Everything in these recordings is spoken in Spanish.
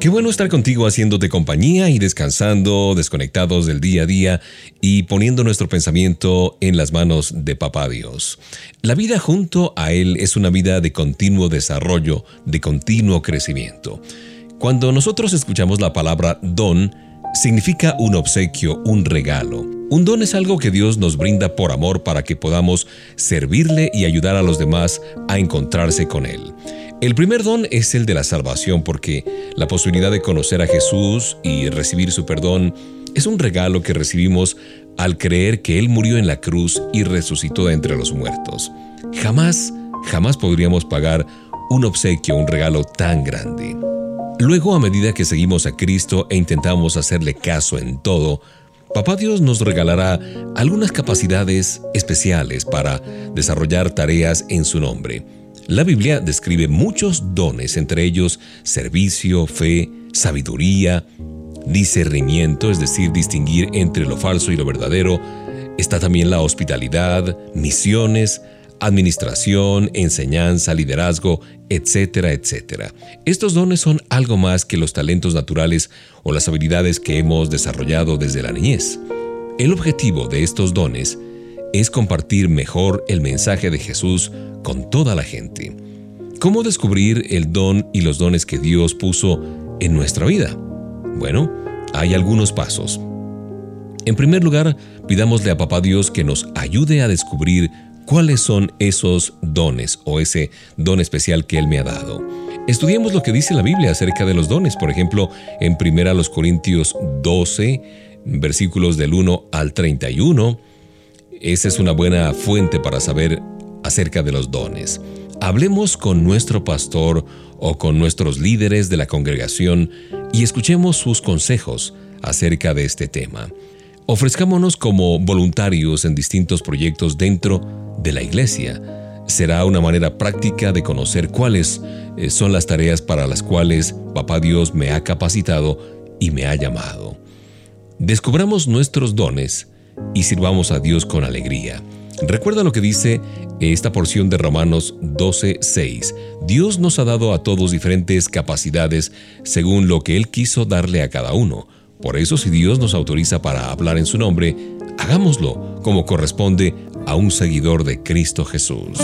Qué bueno estar contigo haciéndote compañía y descansando, desconectados del día a día y poniendo nuestro pensamiento en las manos de Papá Dios. La vida junto a Él es una vida de continuo desarrollo, de continuo crecimiento. Cuando nosotros escuchamos la palabra don, significa un obsequio, un regalo. Un don es algo que Dios nos brinda por amor para que podamos servirle y ayudar a los demás a encontrarse con Él. El primer don es el de la salvación porque la posibilidad de conocer a Jesús y recibir su perdón es un regalo que recibimos al creer que Él murió en la cruz y resucitó de entre los muertos. Jamás, jamás podríamos pagar un obsequio, un regalo tan grande. Luego, a medida que seguimos a Cristo e intentamos hacerle caso en todo, Papá Dios nos regalará algunas capacidades especiales para desarrollar tareas en su nombre. La Biblia describe muchos dones, entre ellos servicio, fe, sabiduría, discernimiento, es decir, distinguir entre lo falso y lo verdadero. Está también la hospitalidad, misiones, administración, enseñanza, liderazgo, etcétera, etcétera. Estos dones son algo más que los talentos naturales o las habilidades que hemos desarrollado desde la niñez. El objetivo de estos dones es compartir mejor el mensaje de Jesús con toda la gente. ¿Cómo descubrir el don y los dones que Dios puso en nuestra vida? Bueno, hay algunos pasos. En primer lugar, pidámosle a Papá Dios que nos ayude a descubrir cuáles son esos dones o ese don especial que Él me ha dado. Estudiemos lo que dice la Biblia acerca de los dones, por ejemplo, en 1 Corintios 12, versículos del 1 al 31, esa es una buena fuente para saber acerca de los dones. Hablemos con nuestro pastor o con nuestros líderes de la congregación y escuchemos sus consejos acerca de este tema. Ofrezcámonos como voluntarios en distintos proyectos dentro de la iglesia. Será una manera práctica de conocer cuáles eh, son las tareas para las cuales Papá Dios me ha capacitado y me ha llamado. Descubramos nuestros dones y sirvamos a Dios con alegría. Recuerda lo que dice esta porción de Romanos 12:6. Dios nos ha dado a todos diferentes capacidades según lo que Él quiso darle a cada uno. Por eso si Dios nos autoriza para hablar en su nombre, hagámoslo como corresponde a un seguidor de Cristo Jesús.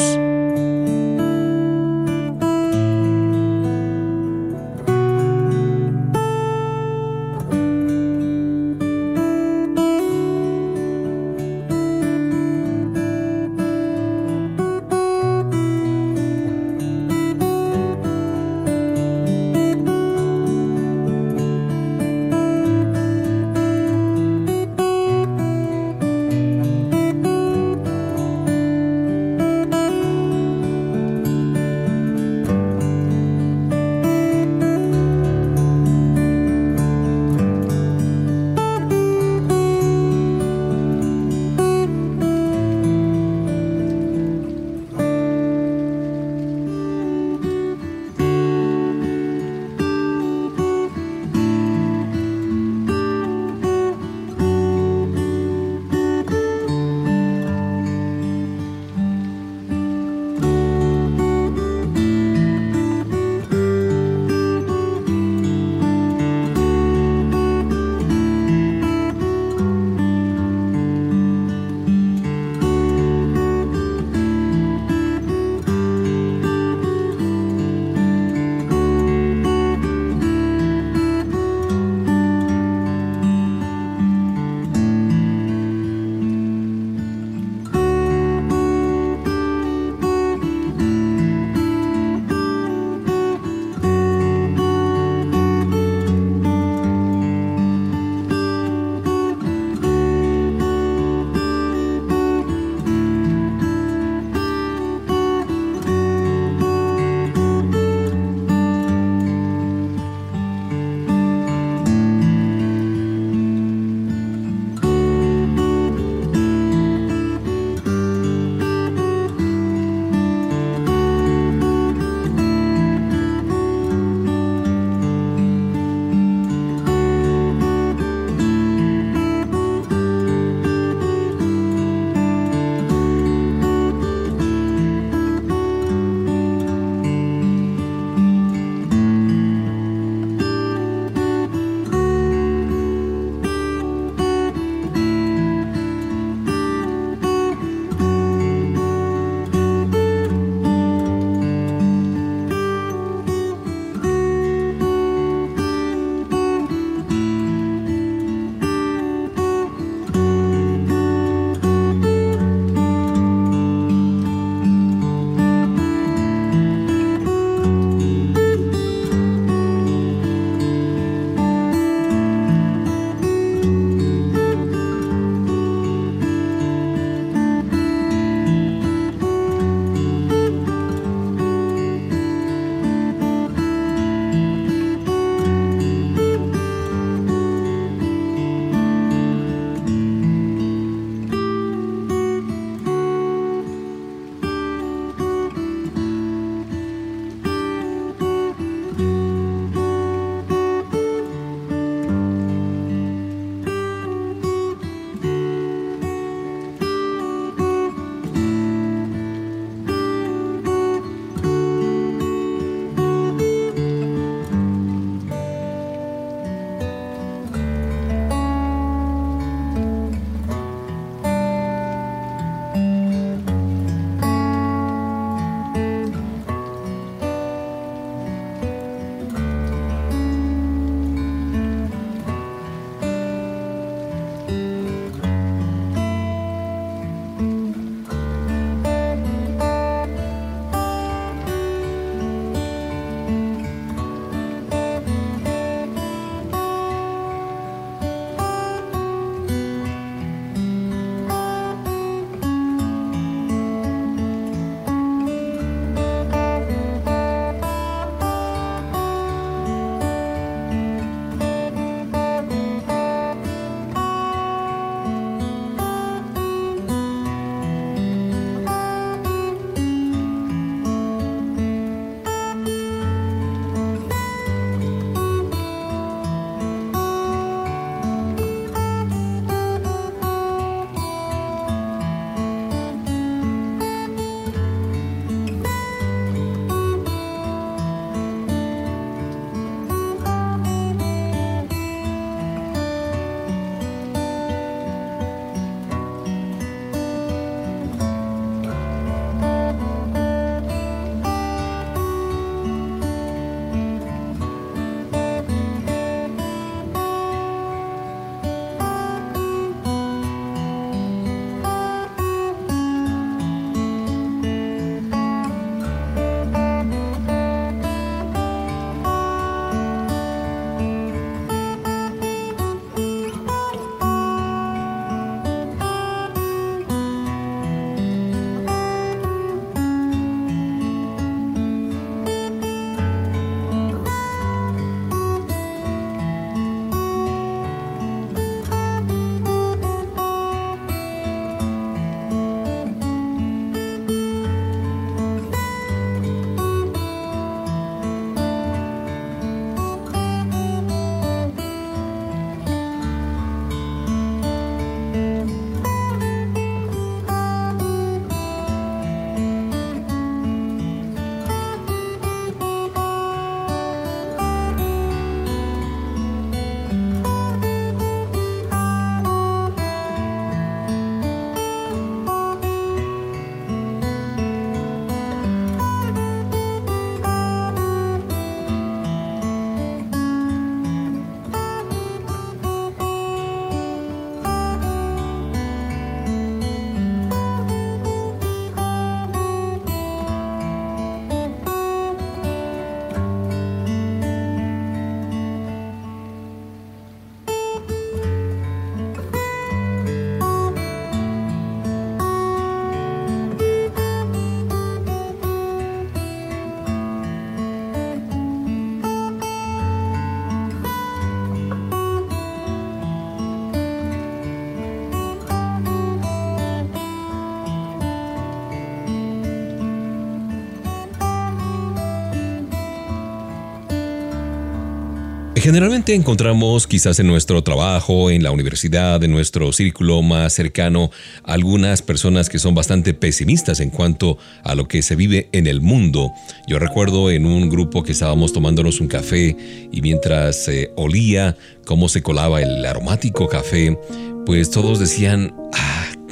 Generalmente encontramos quizás en nuestro trabajo, en la universidad, en nuestro círculo más cercano, algunas personas que son bastante pesimistas en cuanto a lo que se vive en el mundo. Yo recuerdo en un grupo que estábamos tomándonos un café y mientras se olía cómo se colaba el aromático café, pues todos decían, ah,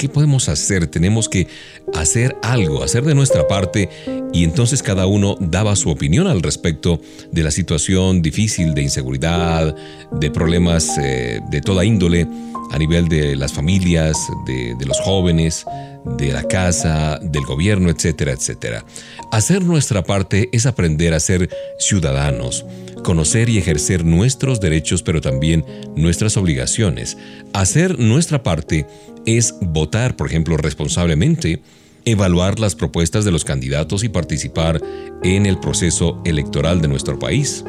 ¿qué podemos hacer? Tenemos que hacer algo, hacer de nuestra parte y entonces cada uno daba su opinión al respecto de la situación difícil de inseguridad, de problemas eh, de toda índole a nivel de las familias, de, de los jóvenes, de la casa, del gobierno, etcétera, etcétera. Hacer nuestra parte es aprender a ser ciudadanos, conocer y ejercer nuestros derechos, pero también nuestras obligaciones. Hacer nuestra parte es votar, por ejemplo, responsablemente, evaluar las propuestas de los candidatos y participar en el proceso electoral de nuestro país.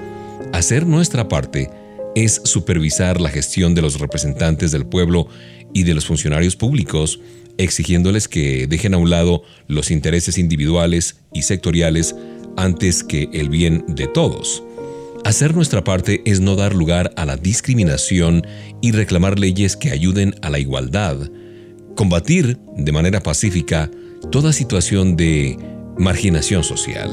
Hacer nuestra parte es supervisar la gestión de los representantes del pueblo y de los funcionarios públicos, exigiéndoles que dejen a un lado los intereses individuales y sectoriales antes que el bien de todos. Hacer nuestra parte es no dar lugar a la discriminación y reclamar leyes que ayuden a la igualdad, combatir de manera pacífica toda situación de marginación social.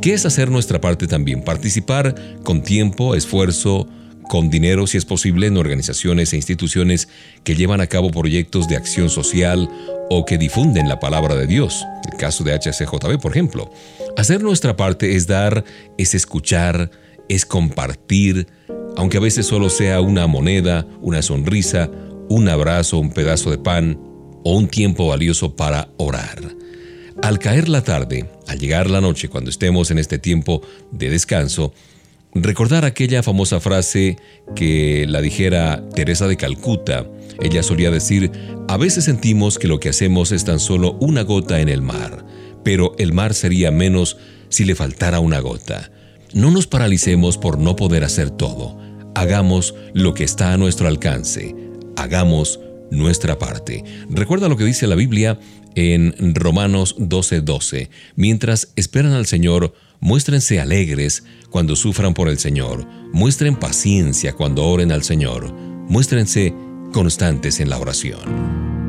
¿Qué es hacer nuestra parte también? Participar con tiempo, esfuerzo, con dinero si es posible en organizaciones e instituciones que llevan a cabo proyectos de acción social o que difunden la palabra de Dios. El caso de HCJB, por ejemplo. Hacer nuestra parte es dar, es escuchar, es compartir, aunque a veces solo sea una moneda, una sonrisa, un abrazo, un pedazo de pan o un tiempo valioso para orar. Al caer la tarde, al llegar la noche, cuando estemos en este tiempo de descanso, recordar aquella famosa frase que la dijera Teresa de Calcuta. Ella solía decir, a veces sentimos que lo que hacemos es tan solo una gota en el mar, pero el mar sería menos si le faltara una gota. No nos paralicemos por no poder hacer todo. Hagamos lo que está a nuestro alcance. Hagamos nuestra parte. Recuerda lo que dice la Biblia en Romanos 12:12. Mientras esperan al Señor, muéstrense alegres cuando sufran por el Señor. Muestren paciencia cuando oren al Señor. Muéstrense constantes en la oración.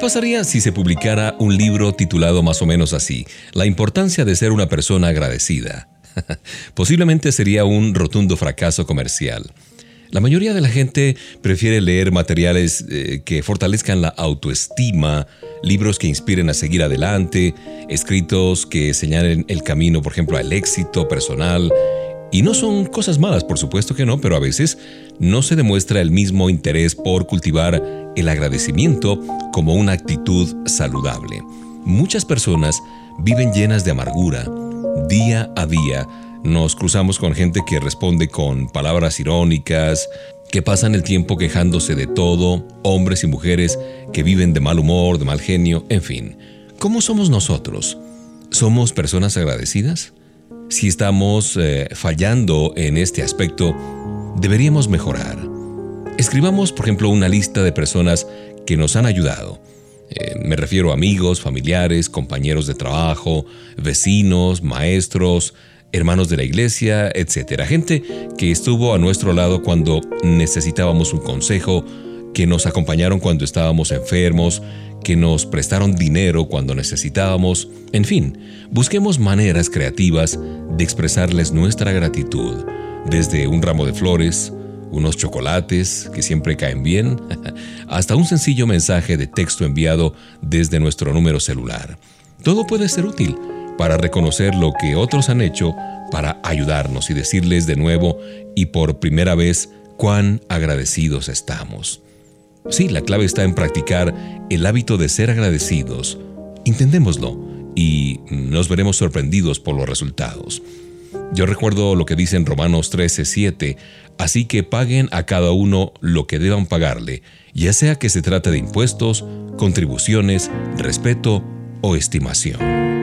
Pasaría si se publicara un libro titulado más o menos así, La importancia de ser una persona agradecida? Posiblemente sería un rotundo fracaso comercial. La mayoría de la gente prefiere leer materiales eh, que fortalezcan la autoestima, libros que inspiren a seguir adelante, escritos que señalen el camino, por ejemplo, al éxito personal. Y no son cosas malas, por supuesto que no, pero a veces no se demuestra el mismo interés por cultivar el agradecimiento como una actitud saludable. Muchas personas viven llenas de amargura, día a día, nos cruzamos con gente que responde con palabras irónicas, que pasan el tiempo quejándose de todo, hombres y mujeres que viven de mal humor, de mal genio, en fin. ¿Cómo somos nosotros? ¿Somos personas agradecidas? Si estamos eh, fallando en este aspecto, deberíamos mejorar. Escribamos, por ejemplo, una lista de personas que nos han ayudado. Eh, me refiero a amigos, familiares, compañeros de trabajo, vecinos, maestros, hermanos de la iglesia, etcétera. Gente que estuvo a nuestro lado cuando necesitábamos un consejo, que nos acompañaron cuando estábamos enfermos, que nos prestaron dinero cuando necesitábamos. En fin, busquemos maneras creativas de expresarles nuestra gratitud, desde un ramo de flores, unos chocolates que siempre caen bien, hasta un sencillo mensaje de texto enviado desde nuestro número celular. Todo puede ser útil para reconocer lo que otros han hecho para ayudarnos y decirles de nuevo y por primera vez cuán agradecidos estamos. Sí, la clave está en practicar el hábito de ser agradecidos. Intentémoslo y nos veremos sorprendidos por los resultados. Yo recuerdo lo que dice en Romanos 13:7, así que paguen a cada uno lo que deban pagarle, ya sea que se trate de impuestos, contribuciones, respeto o estimación.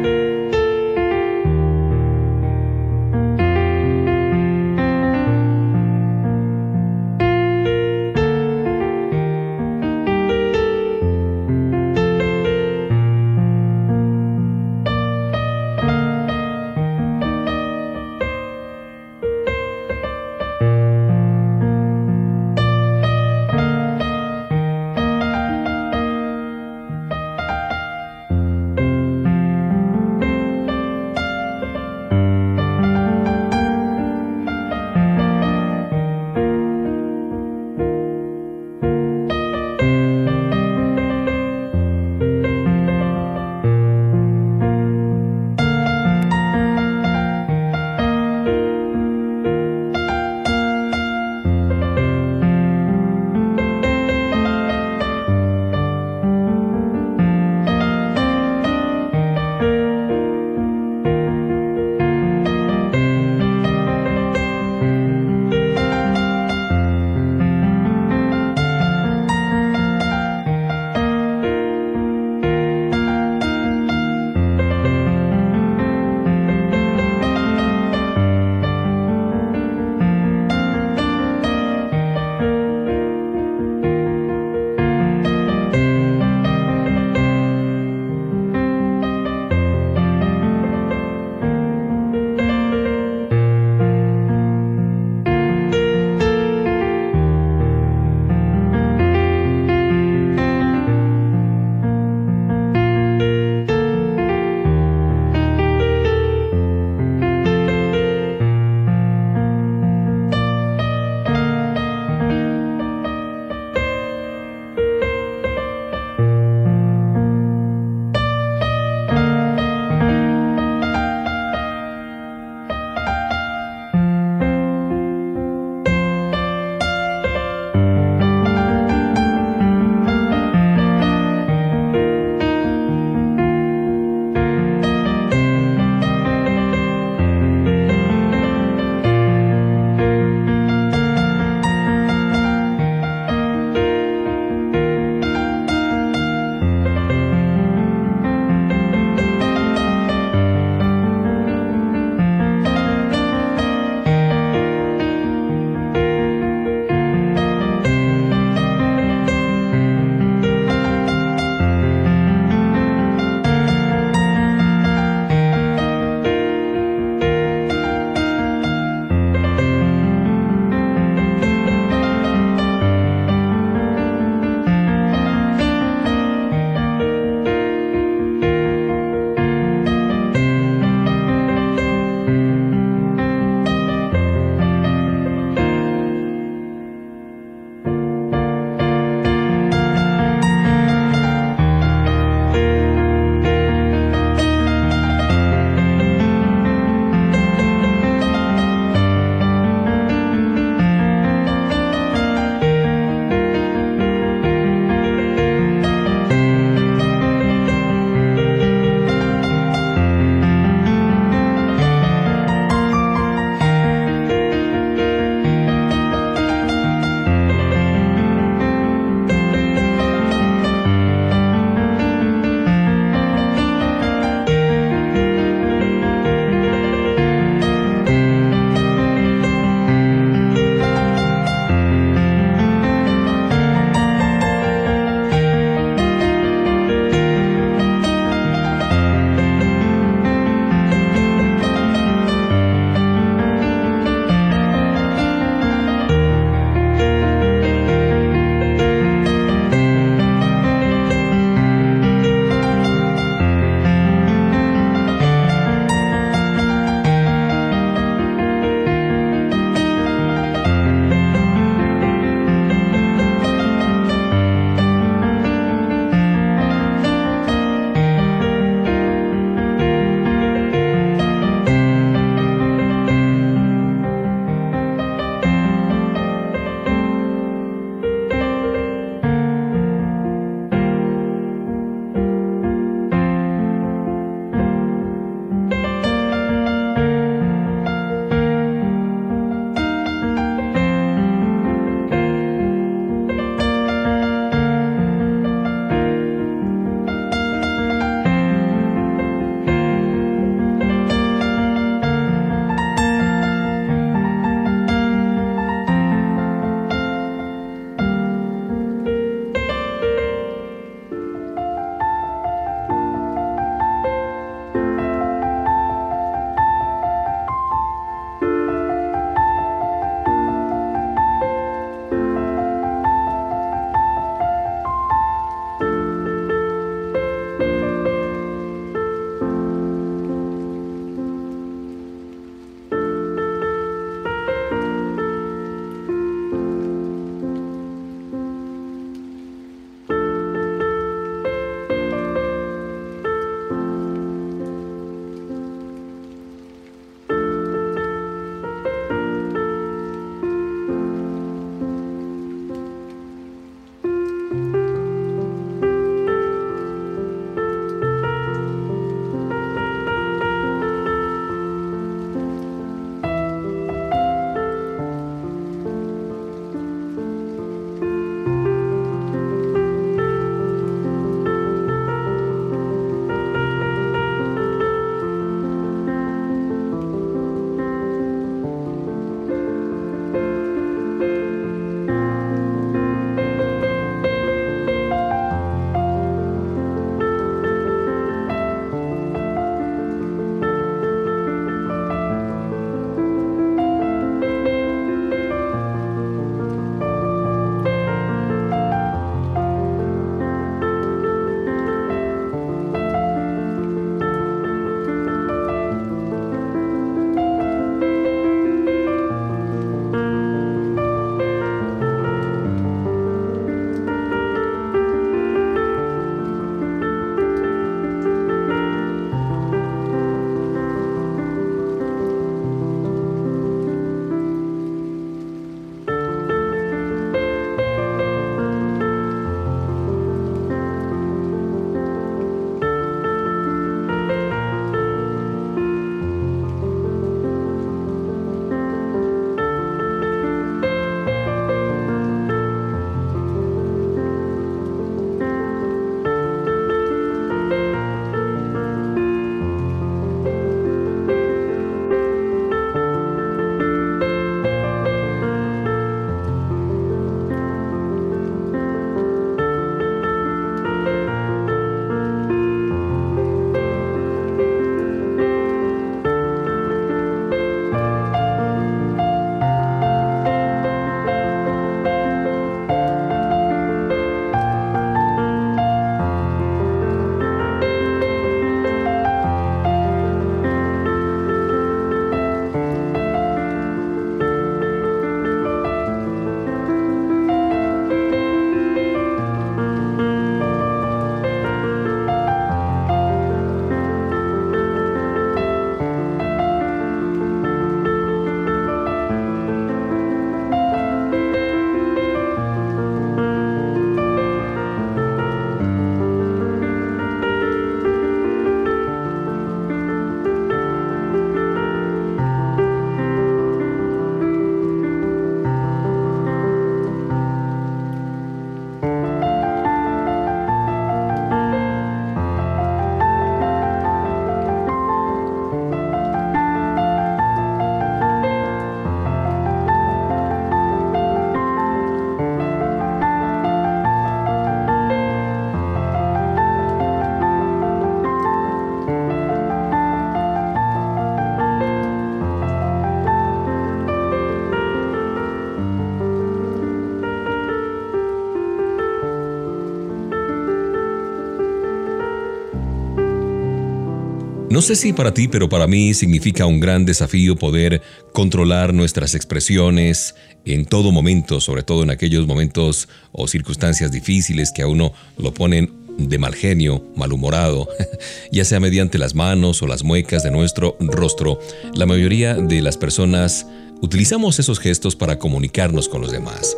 No sé si para ti, pero para mí significa un gran desafío poder controlar nuestras expresiones en todo momento, sobre todo en aquellos momentos o circunstancias difíciles que a uno lo ponen de mal genio, malhumorado, ya sea mediante las manos o las muecas de nuestro rostro. La mayoría de las personas utilizamos esos gestos para comunicarnos con los demás.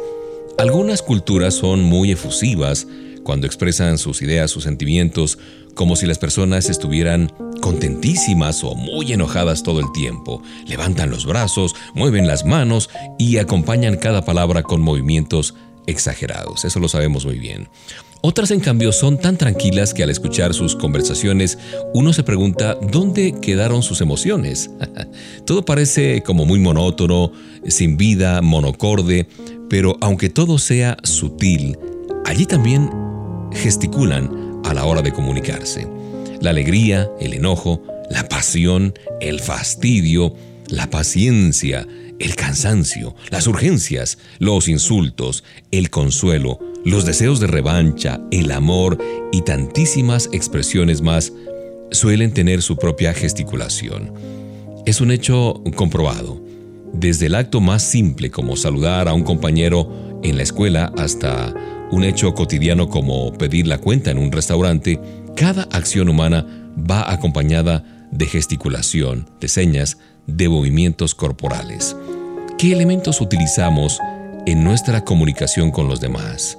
Algunas culturas son muy efusivas cuando expresan sus ideas, sus sentimientos, como si las personas estuvieran contentísimas o muy enojadas todo el tiempo. Levantan los brazos, mueven las manos y acompañan cada palabra con movimientos exagerados. Eso lo sabemos muy bien. Otras, en cambio, son tan tranquilas que al escuchar sus conversaciones uno se pregunta dónde quedaron sus emociones. todo parece como muy monótono, sin vida, monocorde, pero aunque todo sea sutil, allí también gesticulan a la hora de comunicarse. La alegría, el enojo, la pasión, el fastidio, la paciencia, el cansancio, las urgencias, los insultos, el consuelo, los deseos de revancha, el amor y tantísimas expresiones más suelen tener su propia gesticulación. Es un hecho comprobado. Desde el acto más simple como saludar a un compañero en la escuela hasta un hecho cotidiano como pedir la cuenta en un restaurante, cada acción humana va acompañada de gesticulación, de señas, de movimientos corporales. ¿Qué elementos utilizamos en nuestra comunicación con los demás?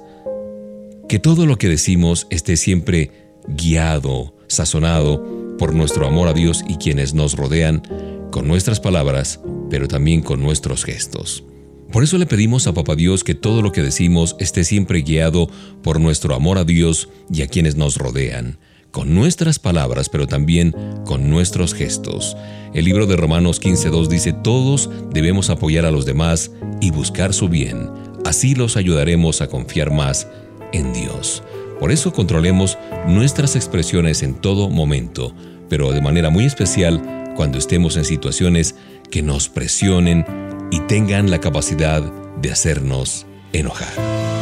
Que todo lo que decimos esté siempre guiado, sazonado por nuestro amor a Dios y quienes nos rodean, con nuestras palabras, pero también con nuestros gestos. Por eso le pedimos a Papá Dios que todo lo que decimos esté siempre guiado por nuestro amor a Dios y a quienes nos rodean, con nuestras palabras, pero también con nuestros gestos. El libro de Romanos 15.2 dice, todos debemos apoyar a los demás y buscar su bien. Así los ayudaremos a confiar más en Dios. Por eso controlemos nuestras expresiones en todo momento, pero de manera muy especial cuando estemos en situaciones que nos presionen y tengan la capacidad de hacernos enojar.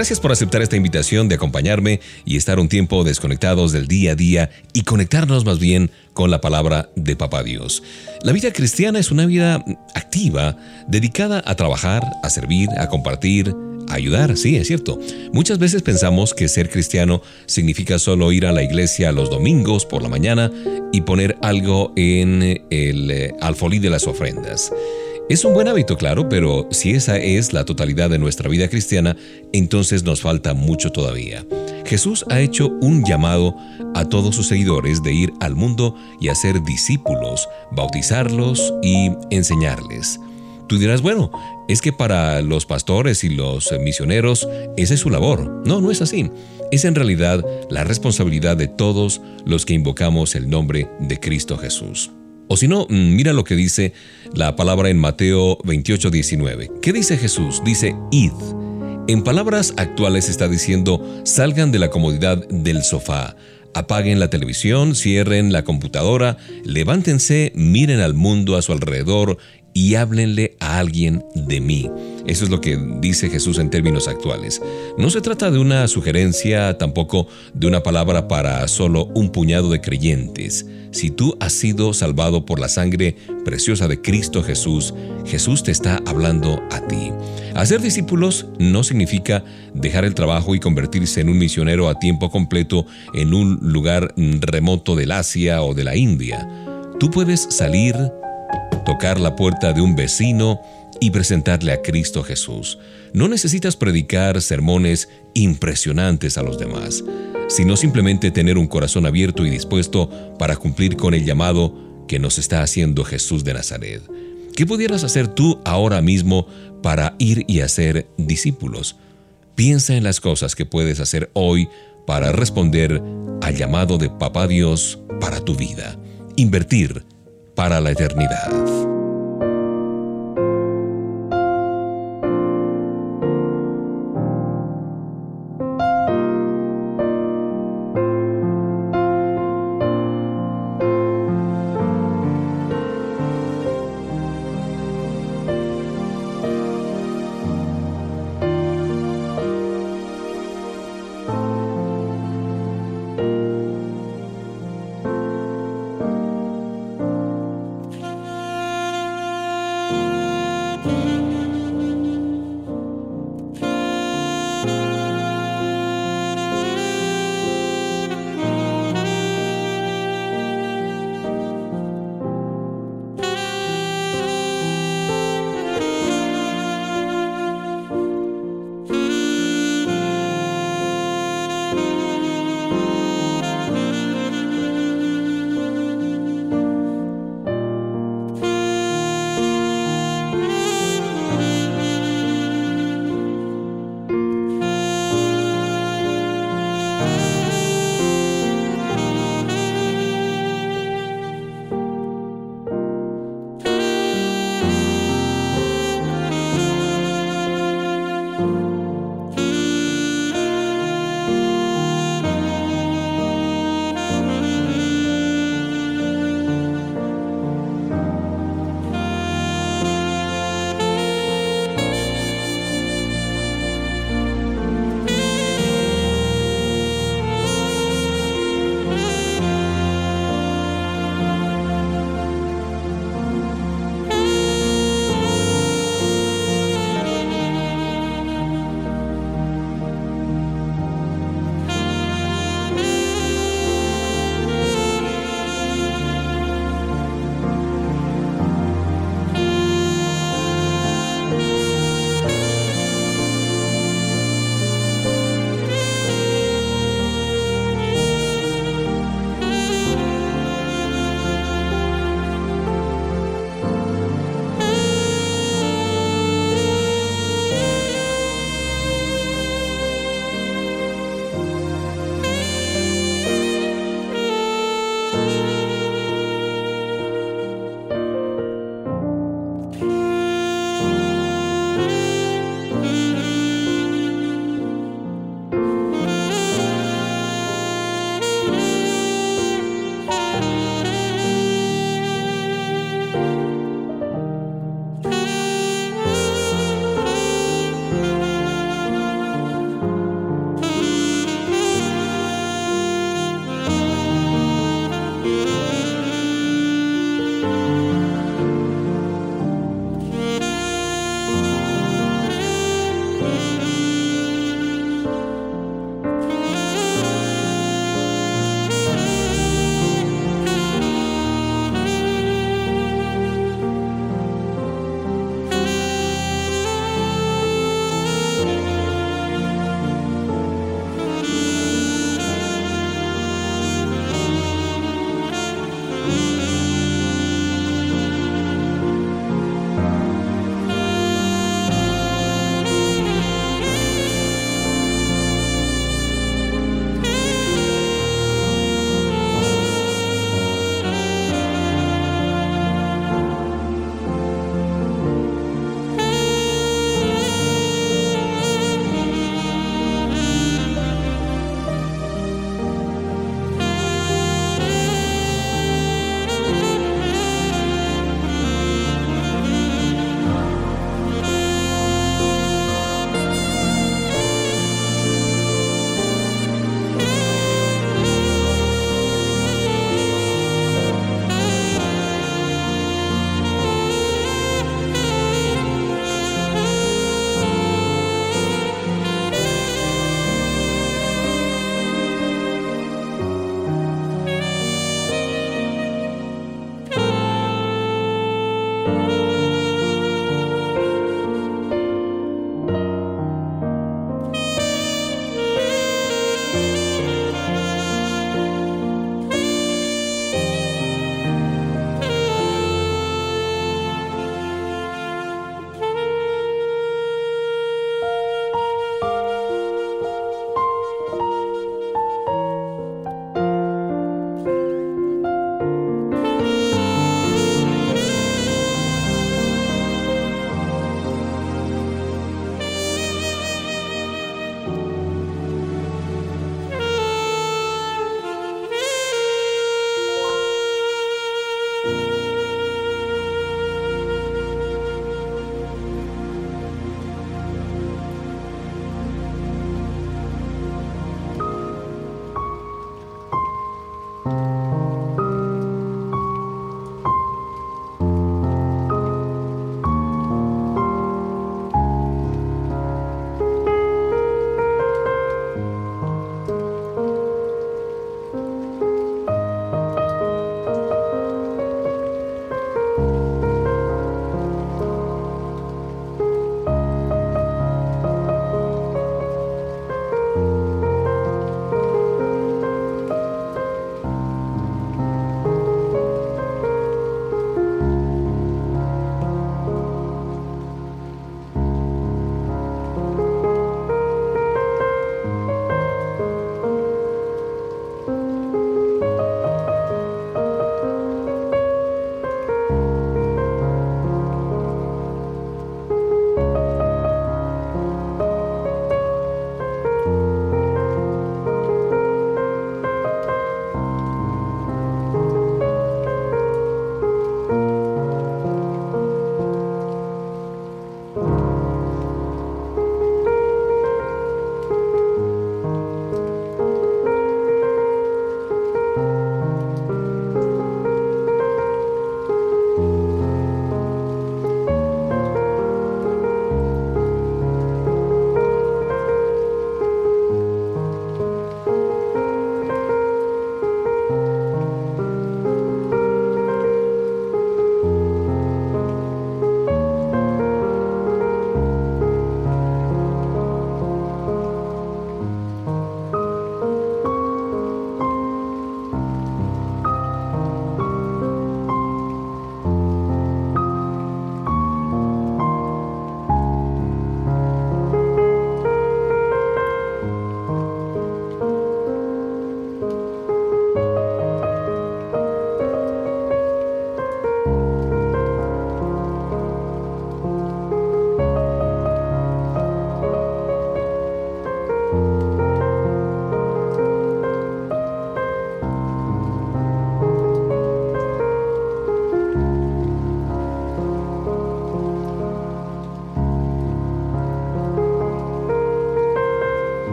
Gracias por aceptar esta invitación de acompañarme y estar un tiempo desconectados del día a día y conectarnos más bien con la palabra de Papá Dios. La vida cristiana es una vida activa, dedicada a trabajar, a servir, a compartir, a ayudar, sí, es cierto. Muchas veces pensamos que ser cristiano significa solo ir a la iglesia los domingos por la mañana y poner algo en el eh, alfolí de las ofrendas. Es un buen hábito, claro, pero si esa es la totalidad de nuestra vida cristiana, entonces nos falta mucho todavía. Jesús ha hecho un llamado a todos sus seguidores de ir al mundo y hacer discípulos, bautizarlos y enseñarles. Tú dirás, bueno, es que para los pastores y los misioneros esa es su labor. No, no es así. Es en realidad la responsabilidad de todos los que invocamos el nombre de Cristo Jesús. O si no, mm, mira lo que dice la palabra en Mateo 28, 19. ¿Qué dice Jesús? Dice, id. En palabras actuales está diciendo, salgan de la comodidad del sofá, apaguen la televisión, cierren la computadora, levántense, miren al mundo a su alrededor y háblenle a alguien de mí. Eso es lo que dice Jesús en términos actuales. No se trata de una sugerencia, tampoco de una palabra para solo un puñado de creyentes. Si tú has sido salvado por la sangre preciosa de Cristo Jesús, Jesús te está hablando a ti. Hacer discípulos no significa dejar el trabajo y convertirse en un misionero a tiempo completo en un lugar remoto del Asia o de la India. Tú puedes salir tocar la puerta de un vecino y presentarle a Cristo Jesús. No necesitas predicar sermones impresionantes a los demás, sino simplemente tener un corazón abierto y dispuesto para cumplir con el llamado que nos está haciendo Jesús de Nazaret. ¿Qué pudieras hacer tú ahora mismo para ir y hacer discípulos? Piensa en las cosas que puedes hacer hoy para responder al llamado de Papá Dios para tu vida. Invertir para la eternidad.